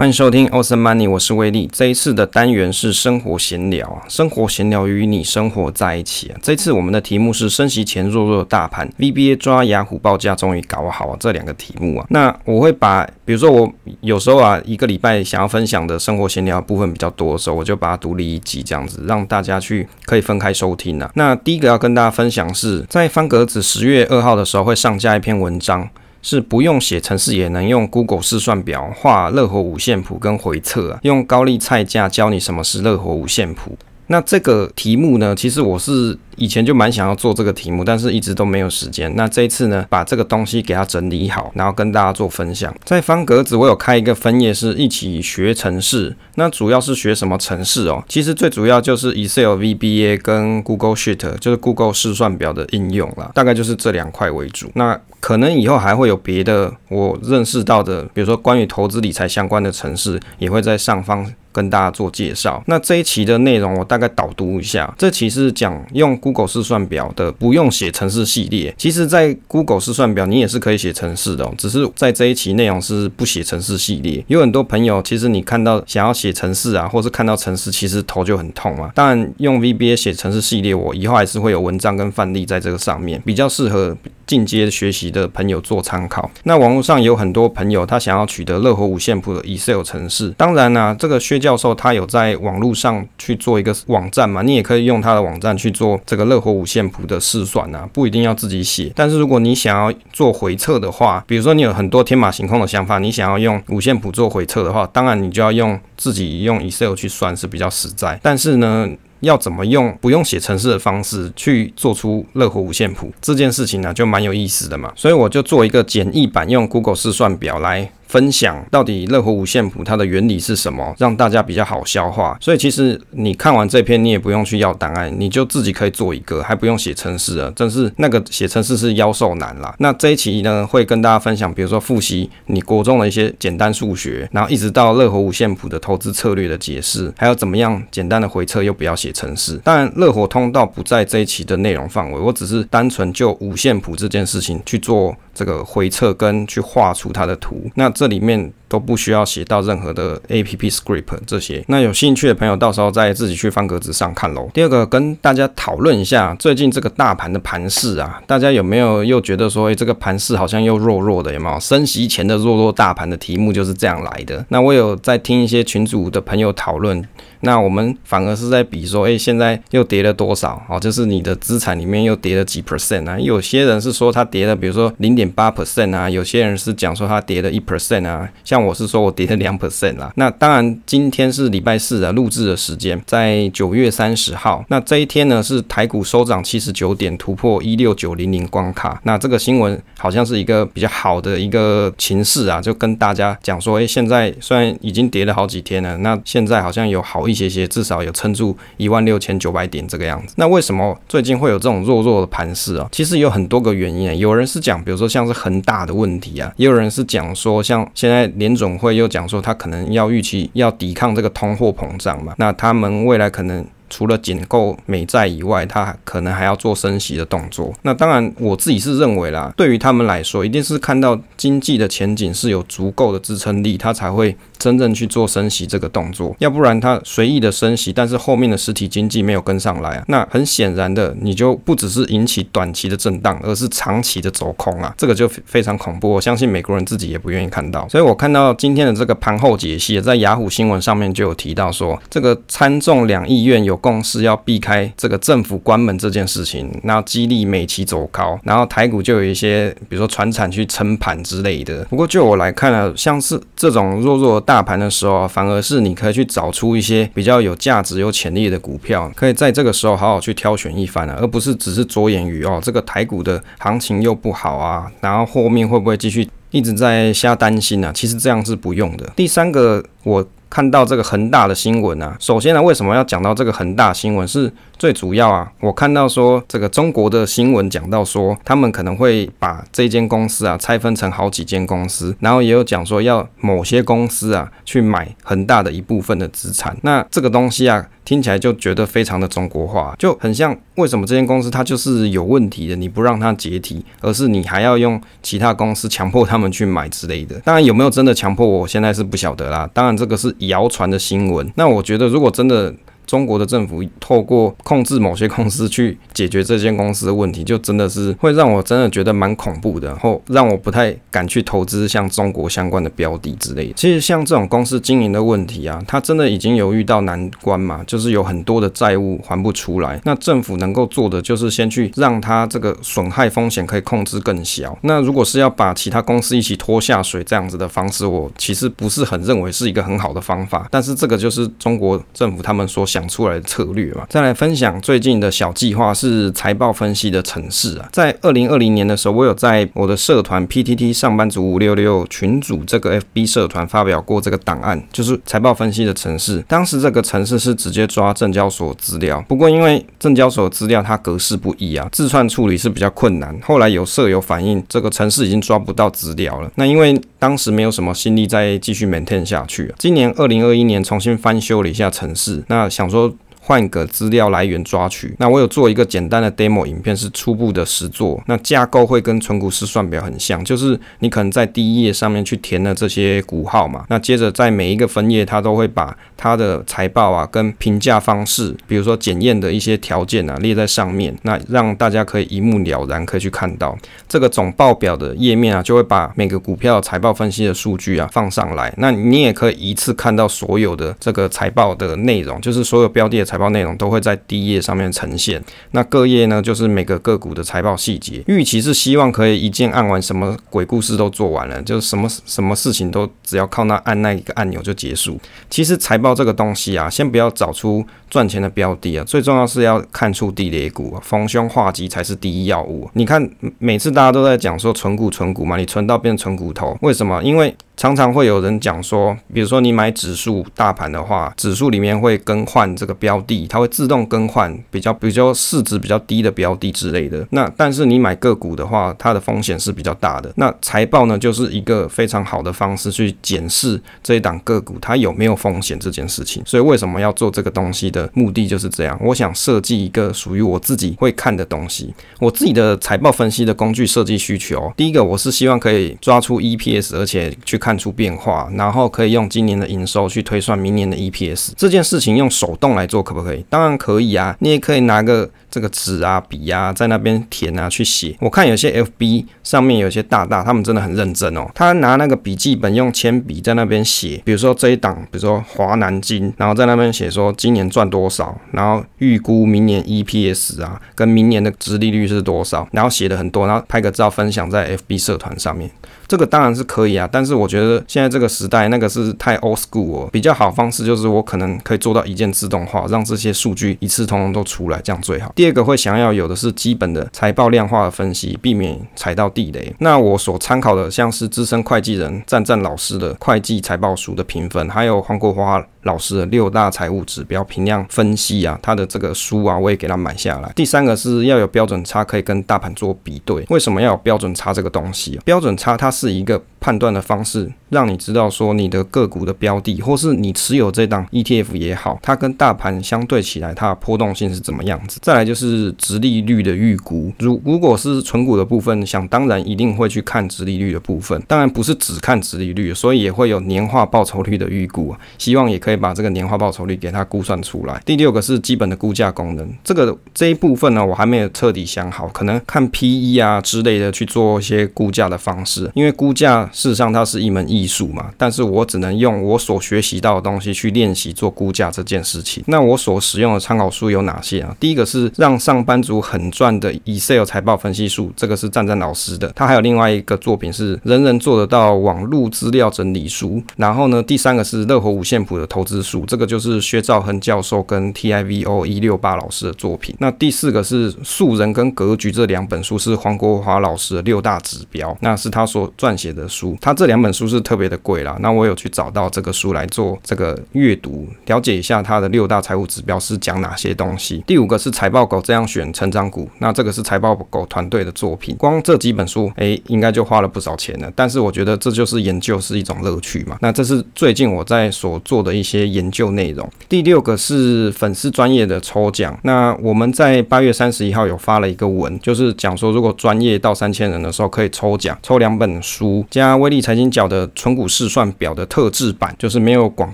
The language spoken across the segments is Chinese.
欢迎收听 Awesome Money，我是威利。这一次的单元是生活闲聊啊，生活闲聊与你生活在一起啊。这次我们的题目是升息前弱弱的大盘，VBA 抓雅虎报价终于搞好啊，这两个题目啊。那我会把，比如说我有时候啊，一个礼拜想要分享的生活闲聊部分比较多的时候，我就把它独立一集这样子，让大家去可以分开收听啊。那第一个要跟大家分享是在方格子十月二号的时候会上架一篇文章。是不用写程式也能用 Google 试算表画热火五线谱跟回测啊，用高丽菜价教你什么是热火五线谱。那这个题目呢，其实我是。以前就蛮想要做这个题目，但是一直都没有时间。那这一次呢，把这个东西给它整理好，然后跟大家做分享。在方格子，我有开一个分页，是一起学程式。那主要是学什么程式哦？其实最主要就是 Excel VBA 跟 Google Sheet，就是 Google 试算表的应用啦。大概就是这两块为主。那可能以后还会有别的我认识到的，比如说关于投资理财相关的程式，也会在上方跟大家做介绍。那这一期的内容我大概导读一下。这期是讲用 Google Google 试算表的不用写程式系列，其实，在 Google 试算表你也是可以写程式的哦，只是在这一期内容是不写程式系列。有很多朋友，其实你看到想要写程式啊，或是看到程式，其实头就很痛啊。当然，用 VBA 写程式系列，我以后还是会有文章跟范例在这个上面，比较适合进阶学习的朋友做参考。那网络上有很多朋友，他想要取得乐活五线谱的 Excel 程式，当然呢、啊，这个薛教授他有在网络上去做一个网站嘛，你也可以用他的网站去做这个乐活五线谱的试算啊，不一定要自己写。但是如果你想要做回测的话，比如说你有很多天马行空的想法，你想要用五线谱做回测的话，当然你就要用自己用 Excel 去算是比较实在。但是呢，要怎么用不用写程式的方式去做出乐活五线谱这件事情呢，就蛮有意思的嘛。所以我就做一个简易版，用 Google 试算表来。分享到底乐活五线谱它的原理是什么，让大家比较好消化。所以其实你看完这篇，你也不用去要档案，你就自己可以做一个，还不用写程式了。真是那个写程式是妖兽难啦。那这一期呢，会跟大家分享，比如说复习你国中的一些简单数学，然后一直到乐活五线谱的投资策略的解释，还有怎么样简单的回测又不要写程式。当然，乐活通道不在这一期的内容范围，我只是单纯就五线谱这件事情去做。这个回测跟去画出它的图，那这里面都不需要写到任何的 APP script 这些。那有兴趣的朋友，到时候再自己去方格子上看喽。第二个，跟大家讨论一下最近这个大盘的盘势啊，大家有没有又觉得说，诶，这个盘势好像又弱弱的，有没有？升息前的弱弱大盘的题目就是这样来的。那我有在听一些群组的朋友讨论。那我们反而是在比说，哎，现在又跌了多少？哦，就是你的资产里面又跌了几 percent 啊？有些人是说它跌了，比如说零点八 percent 啊，有些人是讲说它跌了一 percent 啊。像我是说我跌了两 percent 啦。那当然，今天是礼拜四啊，录制的时间在九月三十号。那这一天呢，是台股收涨七十九点，突破一六九零零关卡。那这个新闻好像是一个比较好的一个情势啊，就跟大家讲说，哎，现在虽然已经跌了好几天了，那现在好像有好。一些些至少有撑住一万六千九百点这个样子。那为什么最近会有这种弱弱的盘势啊？其实有很多个原因啊。有人是讲，比如说像是恒大的问题啊，也有人是讲说，像现在连联总会又讲说，他可能要预期要抵抗这个通货膨胀嘛。那他们未来可能。除了减购美债以外，他可能还要做升息的动作。那当然，我自己是认为啦，对于他们来说，一定是看到经济的前景是有足够的支撑力，他才会真正去做升息这个动作。要不然他随意的升息，但是后面的实体经济没有跟上来啊，那很显然的，你就不只是引起短期的震荡，而是长期的走空啊，这个就非常恐怖。我相信美国人自己也不愿意看到。所以我看到今天的这个盘后解析，在雅虎新闻上面就有提到说，这个参众两议院有。共识要避开这个政府关门这件事情，那激励美企走高，然后台股就有一些，比如说传产去撑盘之类的。不过就我来看呢，像是这种弱弱的大盘的时候，反而是你可以去找出一些比较有价值、有潜力的股票，可以在这个时候好好去挑选一番啊，而不是只是着眼于哦，这个台股的行情又不好啊，然后后面会不会继续一直在瞎担心啊？其实这样是不用的。第三个，我。看到这个恒大的新闻啊，首先呢，为什么要讲到这个恒大新闻？是最主要啊，我看到说这个中国的新闻讲到说，他们可能会把这间公司啊拆分成好几间公司，然后也有讲说要某些公司啊去买恒大的一部分的资产。那这个东西啊，听起来就觉得非常的中国化，就很像为什么这间公司它就是有问题的，你不让它解体，而是你还要用其他公司强迫他们去买之类的。当然有没有真的强迫，我现在是不晓得啦。当然这个是。谣传的新闻，那我觉得如果真的。中国的政府透过控制某些公司去解决这间公司的问题，就真的是会让我真的觉得蛮恐怖的，然后让我不太敢去投资像中国相关的标的之类的。其实像这种公司经营的问题啊，它真的已经有遇到难关嘛，就是有很多的债务还不出来。那政府能够做的就是先去让它这个损害风险可以控制更小。那如果是要把其他公司一起拖下水这样子的方式，我其实不是很认为是一个很好的方法。但是这个就是中国政府他们所想。讲出来的策略嘛，再来分享最近的小计划是财报分析的城市啊，在二零二零年的时候，我有在我的社团 PTT 上班族五六六群组这个 FB 社团发表过这个档案，就是财报分析的城市。当时这个城市是直接抓证交所资料，不过因为证交所资料它格式不一啊，自串处理是比较困难。后来有舍友反映，这个城市已经抓不到资料了。那因为当时没有什么心力再继续 maintain 下去，今年二零二一年重新翻修了一下城市，那想。说换个资料来源抓取，那我有做一个简单的 demo 影片，是初步的实作。那架构会跟存股试算表很像，就是你可能在第一页上面去填了这些股号嘛，那接着在每一个分页，它都会把它的财报啊跟评价方式，比如说检验的一些条件啊列在上面，那让大家可以一目了然，可以去看到。这个总报表的页面啊，就会把每个股票财报分析的数据啊放上来，那你也可以一次看到所有的这个财报的内容，就是所有标的的财报内容都会在第一页上面呈现，那各页呢，就是每个个股的财报细节。预期是希望可以一键按完，什么鬼故事都做完了，就是什么什么事情都只要靠那按那一个按钮就结束。其实财报这个东西啊，先不要找出赚钱的标的啊，最重要是要看出地雷股，逢凶化吉才是第一要务。你看每次大家都在讲说存股存股嘛，你存到变成存股头，为什么？因为常常会有人讲说，比如说你买指数大盘的话，指数里面会更换这个标的，它会自动更换比较比较市值比较低的标的之类的。那但是你买个股的话，它的风险是比较大的。那财报呢，就是一个非常好的方式去检视这一档个股它有没有风险这件事情。所以为什么要做这个东西的目的就是这样。我想设计一个属于我自己会看的东西，我自己的财报分析的工具设计需求。第一个，我是希望可以抓出 EPS，而且去看。看出变化，然后可以用今年的营收去推算明年的 EPS。这件事情用手动来做可不可以？当然可以啊，你也可以拿个这个纸啊、笔啊，在那边填啊去写。我看有些 FB 上面有些大大，他们真的很认真哦。他拿那个笔记本用铅笔在那边写，比如说这一档，比如说华南金，然后在那边写说今年赚多少，然后预估明年 EPS 啊，跟明年的殖利率是多少，然后写的很多，然后拍个照分享在 FB 社团上面。这个当然是可以啊，但是我觉得现在这个时代那个是太 old school 哦。比较好方式就是我可能可以做到一键自动化，让这些数据一次通通都出来，这样最好。第二个会想要有的是基本的财报量化的分析，避免踩到地雷。那我所参考的像是资深会计人赞赞老师的会计财报书的评分，还有黄国华老师的六大财务指标评量分析啊，他的这个书啊，我也给他买下来。第三个是要有标准差，可以跟大盘做比对。为什么要有标准差这个东西？标准差它是一个判断的方式，让你知道说你的个股的标的，或是你持有这档 ETF 也好，它跟大盘相对起来，它的波动性是怎么样子。再来就是殖利率的预估，如如果是存股的部分，想当然一定会去看殖利率的部分，当然不是只看殖利率，所以也会有年化报酬率的预估啊，希望也可以。可以把这个年化报酬率给它估算出来。第六个是基本的估价功能，这个这一部分呢，我还没有彻底想好，可能看 PE 啊之类的去做一些估价的方式。因为估价事实上它是一门艺术嘛，但是我只能用我所学习到的东西去练习做估价这件事情。那我所使用的参考书有哪些啊？第一个是让上班族很赚的 Excel 财报分析术，这个是赞赞老师的。他还有另外一个作品是人人做得到网络资料整理书。然后呢，第三个是乐活五线谱的投投资术，这个就是薛兆亨教授跟 TIVO 一六八老师的作品。那第四个是《素人》跟《格局》这两本书是黄国华老师的六大指标，那是他所撰写的书。他这两本书是特别的贵啦，那我有去找到这个书来做这个阅读，了解一下他的六大财务指标是讲哪些东西。第五个是财报狗这样选成长股，那这个是财报狗团队的作品。光这几本书，哎，应该就花了不少钱了。但是我觉得这就是研究是一种乐趣嘛。那这是最近我在所做的一些些研究内容。第六个是粉丝专业的抽奖。那我们在八月三十一号有发了一个文，就是讲说如果专业到三千人的时候可以抽奖，抽两本书加威力财经角的存股试算表的特制版，就是没有广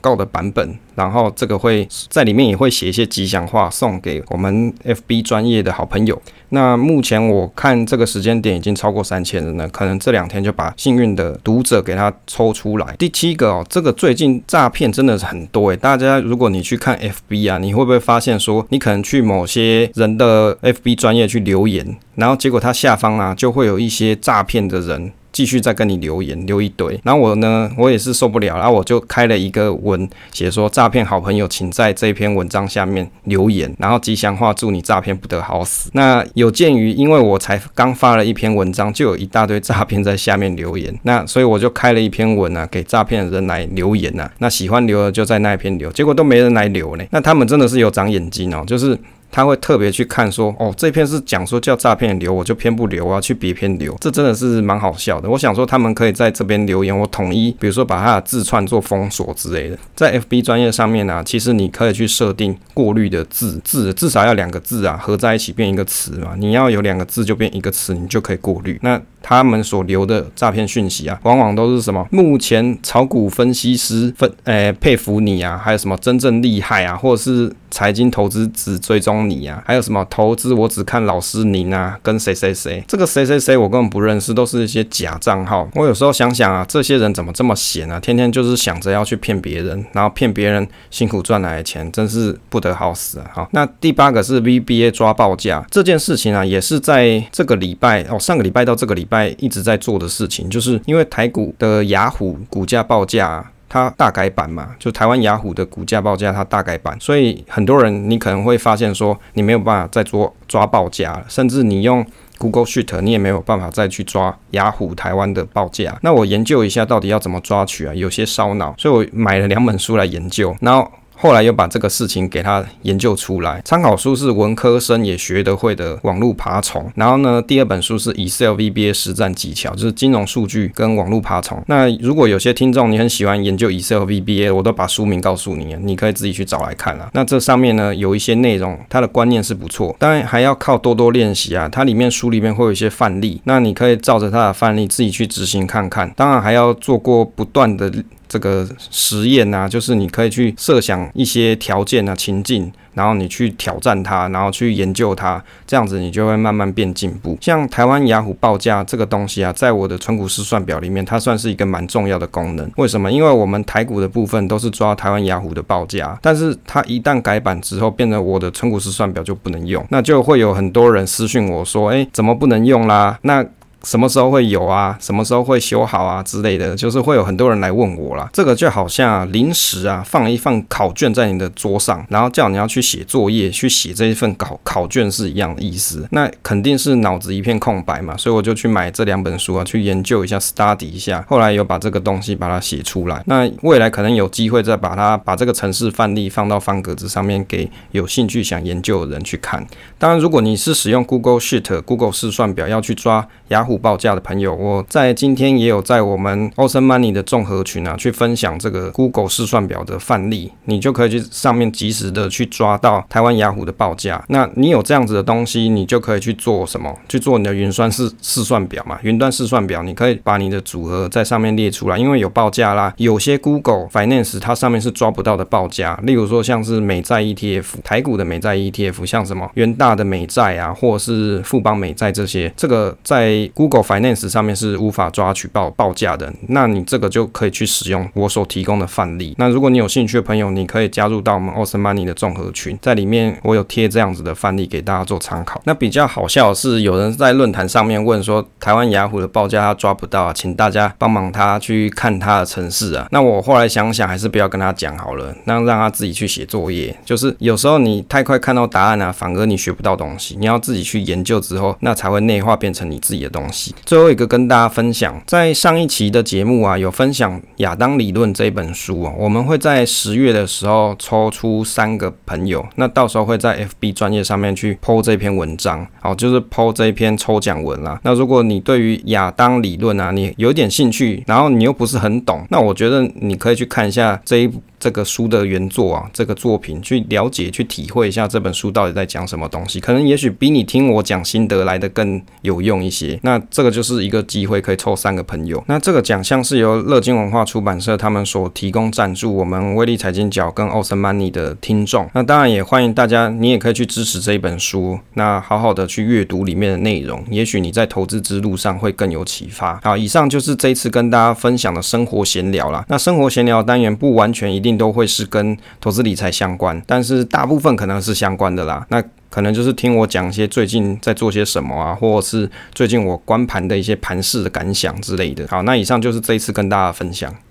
告的版本。然后这个会在里面也会写一些吉祥话送给我们 FB 专业的好朋友。那目前我看这个时间点已经超过三千人了，可能这两天就把幸运的读者给他抽出来。第七个哦，这个最近诈骗真的是很多诶，大家如果你去看 FB 啊，你会不会发现说你可能去某些人的 FB 专业去留言，然后结果他下方啊就会有一些诈骗的人。继续再跟你留言留一堆，然后我呢，我也是受不了，然后我就开了一个文，写说诈骗好朋友，请在这篇文章下面留言，然后吉祥话祝你诈骗不得好死。那有鉴于，因为我才刚发了一篇文章，就有一大堆诈骗在下面留言，那所以我就开了一篇文啊，给诈骗的人来留言呐、啊。那喜欢留的就在那一篇留，结果都没人来留呢。那他们真的是有长眼睛哦，就是。他会特别去看说，哦，这篇是讲说叫诈骗留，我就偏不留，我要去别篇留，这真的是蛮好笑的。我想说，他们可以在这边留言，我统一，比如说把他的字串做封锁之类的。在 FB 专业上面呢、啊，其实你可以去设定过滤的字，字至少要两个字啊，合在一起变一个词嘛。你要有两个字就变一个词，你就可以过滤。那他们所留的诈骗讯息啊，往往都是什么？目前炒股分析师分，诶、佩服你啊，还有什么真正厉害啊，或者是财经投资只追踪你啊，还有什么投资我只看老师您啊，跟谁谁谁，这个谁谁谁我根本不认识，都是一些假账号。我有时候想想啊，这些人怎么这么闲啊？天天就是想着要去骗别人，然后骗别人辛苦赚来的钱，真是不得好死啊！好，那第八个是 VBA 抓报价这件事情啊，也是在这个礼拜哦，上个礼拜到这个礼拜。一直在做的事情，就是因为台股的雅虎股价报价它大改版嘛，就台湾雅虎的股价报价它大改版，所以很多人你可能会发现说，你没有办法再做抓报价了，甚至你用 Google Sheet 你也没有办法再去抓雅虎台湾的报价。那我研究一下到底要怎么抓取啊，有些烧脑，所以我买了两本书来研究，然后。后来又把这个事情给他研究出来，参考书是文科生也学得会的网络爬虫。然后呢，第二本书是 Excel VBA 实战技巧，就是金融数据跟网络爬虫。那如果有些听众你很喜欢研究 Excel VBA，我都把书名告诉你，你可以自己去找来看啊。那这上面呢有一些内容，它的观念是不错，当然还要靠多多练习啊。它里面书里面会有一些范例，那你可以照着它的范例自己去执行看看。当然还要做过不断的。这个实验啊，就是你可以去设想一些条件啊、情境，然后你去挑战它，然后去研究它，这样子你就会慢慢变进步。像台湾雅虎报价这个东西啊，在我的存股试算表里面，它算是一个蛮重要的功能。为什么？因为我们台股的部分都是抓台湾雅虎的报价，但是它一旦改版之后，变成我的存股试算表就不能用，那就会有很多人私讯我说：“诶，怎么不能用啦？”那什么时候会有啊？什么时候会修好啊？之类的，就是会有很多人来问我啦。这个就好像临时啊，放一份考卷在你的桌上，然后叫你要去写作业，去写这一份考考卷是一样的意思。那肯定是脑子一片空白嘛，所以我就去买这两本书啊，去研究一下，study 一下。后来有把这个东西把它写出来。那未来可能有机会再把它把这个城市范例放到方格子上面，给有兴趣想研究的人去看。当然，如果你是使用 Google Sheet、Google 试算表要去抓雅虎报价的朋友，我在今天也有在我们 Awesome Money 的综合群啊，去分享这个 Google 试算表的范例，你就可以去上面及时的去抓到台湾雅虎的报价。那你有这样子的东西，你就可以去做什么？去做你的云算试试算表嘛？云端试算表，你可以把你的组合在上面列出来，因为有报价啦。有些 Google Finance 它上面是抓不到的报价，例如说像是美债 ETF、台股的美债 ETF，像什么元大的美债啊，或是富邦美债这些，这个在 Google Finance 上面是无法抓取报报价的，那你这个就可以去使用我所提供的范例。那如果你有兴趣的朋友，你可以加入到我们 Awesome Money 的综合群，在里面我有贴这样子的范例给大家做参考。那比较好笑的是，有人在论坛上面问说，台湾雅虎的报价他抓不到啊，请大家帮忙他去看他的城市啊。那我后来想想，还是不要跟他讲好了，那让他自己去写作业。就是有时候你太快看到答案啊，反而你学不到东西。你要自己去研究之后，那才会内化变成你自己的东西。最后一个跟大家分享，在上一期的节目啊，有分享亚当理论这一本书啊，我们会在十月的时候抽出三个朋友，那到时候会在 FB 专业上面去 po 这篇文章，好，就是 po 这一篇抽奖文啦。那如果你对于亚当理论啊，你有点兴趣，然后你又不是很懂，那我觉得你可以去看一下这一这个书的原作啊，这个作品去了解、去体会一下这本书到底在讲什么东西，可能也许比你听我讲心得来的更有用一些。那这个就是一个机会，可以抽三个朋友。那这个奖项是由乐金文化出版社他们所提供赞助，我们威力财经角跟 Awesome Money 的听众。那当然也欢迎大家，你也可以去支持这一本书，那好好的去阅读里面的内容，也许你在投资之路上会更有启发。好，以上就是这一次跟大家分享的生活闲聊啦。那生活闲聊单元不完全一定都会是跟投资理财相关，但是大部分可能是相关的啦。那可能就是听我讲一些最近在做些什么啊，或者是最近我观盘的一些盘势的感想之类的。好，那以上就是这一次跟大家分享。